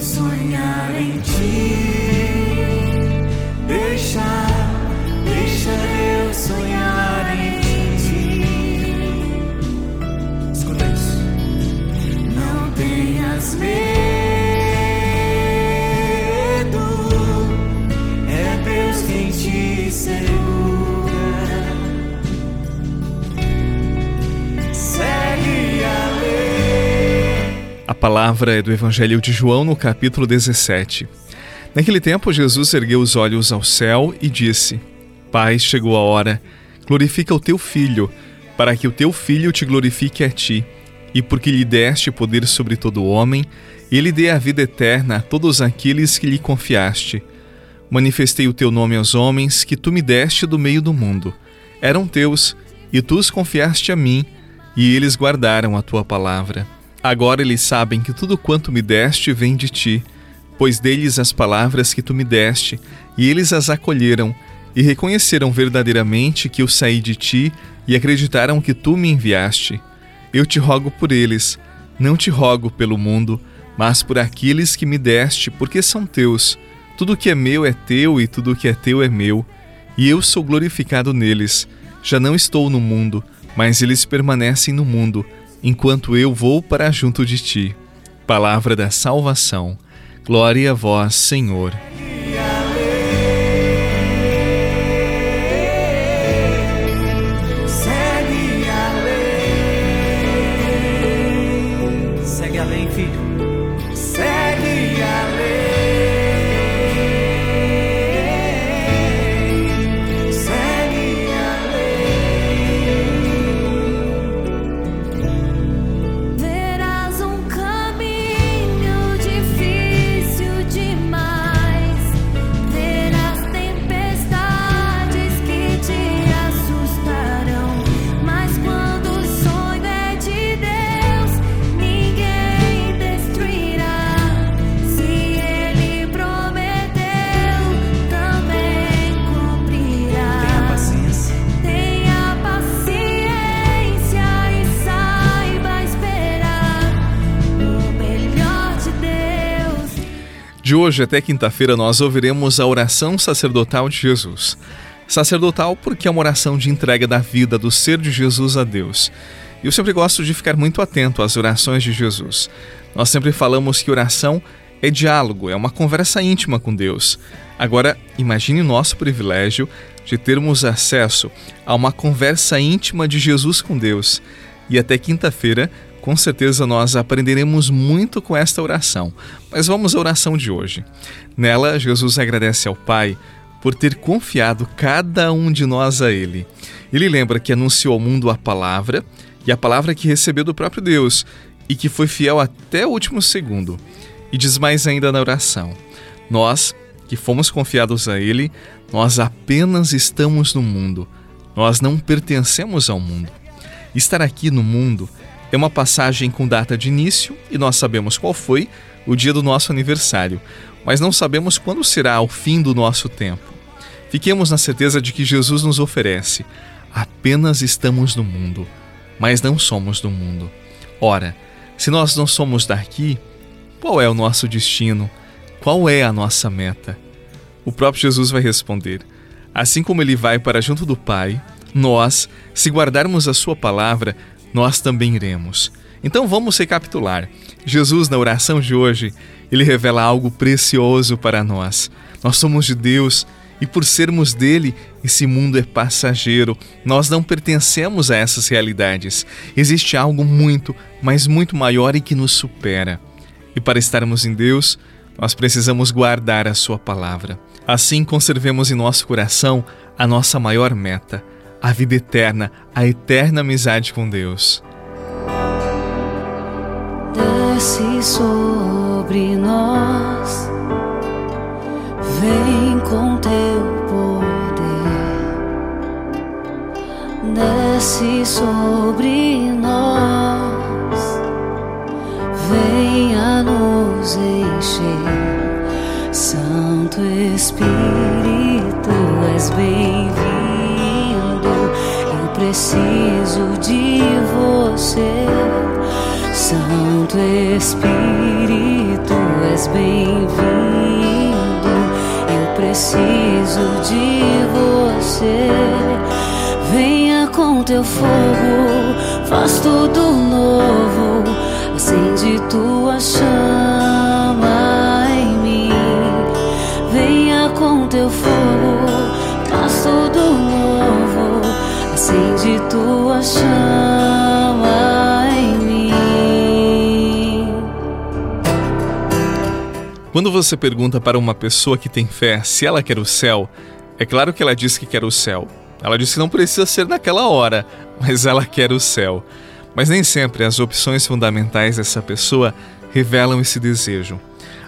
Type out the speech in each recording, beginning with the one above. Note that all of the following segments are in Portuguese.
sonhar em ti. Deixa, deixa eu sonhar em ti. Escuta isso. Não tenhas medo. Palavra é do Evangelho de João, no capítulo 17. Naquele tempo, Jesus ergueu os olhos ao céu e disse: Pai, chegou a hora, glorifica o teu filho, para que o teu filho te glorifique a ti, e porque lhe deste poder sobre todo homem, ele dê a vida eterna a todos aqueles que lhe confiaste. Manifestei o teu nome aos homens que tu me deste do meio do mundo. Eram teus, e tu os confiaste a mim, e eles guardaram a tua palavra. Agora eles sabem que tudo quanto me deste vem de ti, pois deles as palavras que tu me deste, e eles as acolheram, e reconheceram verdadeiramente que eu saí de ti, e acreditaram que tu me enviaste. Eu te rogo por eles, não te rogo pelo mundo, mas por aqueles que me deste, porque são teus. Tudo que é meu é teu, e tudo que é teu é meu, e eu sou glorificado neles. Já não estou no mundo, mas eles permanecem no mundo enquanto eu vou para junto de ti. Palavra da salvação. Glória a vós, Senhor. De hoje até quinta-feira nós ouviremos a oração sacerdotal de Jesus. Sacerdotal porque é uma oração de entrega da vida do ser de Jesus a Deus. E eu sempre gosto de ficar muito atento às orações de Jesus. Nós sempre falamos que oração é diálogo, é uma conversa íntima com Deus. Agora, imagine nosso privilégio de termos acesso a uma conversa íntima de Jesus com Deus. E até quinta-feira com certeza nós aprenderemos muito com esta oração. Mas vamos à oração de hoje. Nela, Jesus agradece ao Pai por ter confiado cada um de nós a Ele. Ele lembra que anunciou ao mundo a palavra e a palavra que recebeu do próprio Deus e que foi fiel até o último segundo. E diz mais ainda na oração: Nós, que fomos confiados a Ele, nós apenas estamos no mundo. Nós não pertencemos ao mundo. Estar aqui no mundo é uma passagem com data de início e nós sabemos qual foi o dia do nosso aniversário, mas não sabemos quando será o fim do nosso tempo. Fiquemos na certeza de que Jesus nos oferece: apenas estamos no mundo, mas não somos do mundo. Ora, se nós não somos daqui, qual é o nosso destino? Qual é a nossa meta? O próprio Jesus vai responder: assim como ele vai para junto do Pai, nós, se guardarmos a Sua palavra, nós também iremos. Então vamos recapitular. Jesus, na oração de hoje, ele revela algo precioso para nós. Nós somos de Deus e, por sermos dele, esse mundo é passageiro. Nós não pertencemos a essas realidades. Existe algo muito, mas muito maior e que nos supera. E para estarmos em Deus, nós precisamos guardar a Sua palavra. Assim, conservemos em nosso coração a nossa maior meta a vida eterna, a eterna amizade com Deus. Desce sobre nós, vem com teu poder, desce sobre nós, venha nos encher, Santo Espírito, és bem-vindo preciso de você. Santo Espírito, és bem-vindo. Eu preciso de você. Venha com teu fogo, faz tudo novo, acende tua chama em mim. Venha com teu fogo, faz tudo acende tua chama em mim. Quando você pergunta para uma pessoa que tem fé se ela quer o céu, é claro que ela diz que quer o céu. Ela diz que não precisa ser naquela hora, mas ela quer o céu. Mas nem sempre as opções fundamentais dessa pessoa revelam esse desejo.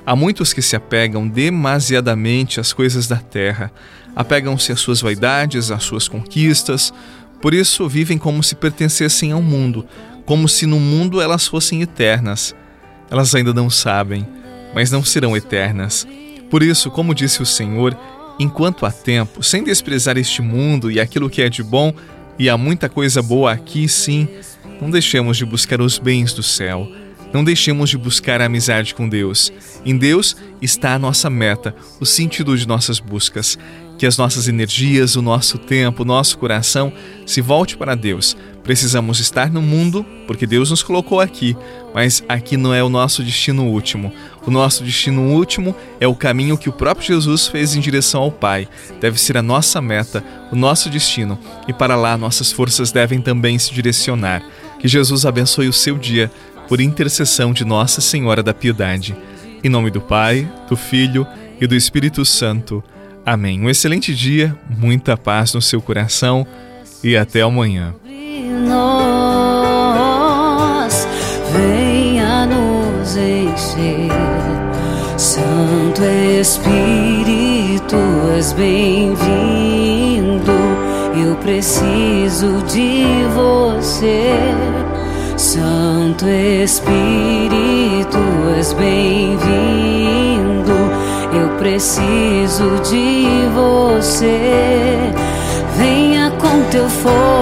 Há muitos que se apegam demasiadamente às coisas da terra, apegam-se às suas vaidades, às suas conquistas, por isso vivem como se pertencessem ao mundo, como se no mundo elas fossem eternas. Elas ainda não sabem mas não serão eternas. Por isso, como disse o Senhor, enquanto há tempo, sem desprezar este mundo e aquilo que é de bom, e há muita coisa boa aqui sim, não deixemos de buscar os bens do céu. Não deixemos de buscar a amizade com Deus. Em Deus está a nossa meta, o sentido de nossas buscas. Que as nossas energias, o nosso tempo, o nosso coração se volte para Deus. Precisamos estar no mundo porque Deus nos colocou aqui, mas aqui não é o nosso destino último. O nosso destino último é o caminho que o próprio Jesus fez em direção ao Pai. Deve ser a nossa meta, o nosso destino, e para lá nossas forças devem também se direcionar. Que Jesus abençoe o seu dia por intercessão de Nossa Senhora da Piedade. Em nome do Pai, do Filho e do Espírito Santo. Amém. Um excelente dia, muita paz no seu coração e até amanhã. Nós venha nos encher, Santo Espírito, és bem-vindo. Eu preciso de você. Santo Espírito, és bem-vindo. Preciso de você. Venha com teu fogo,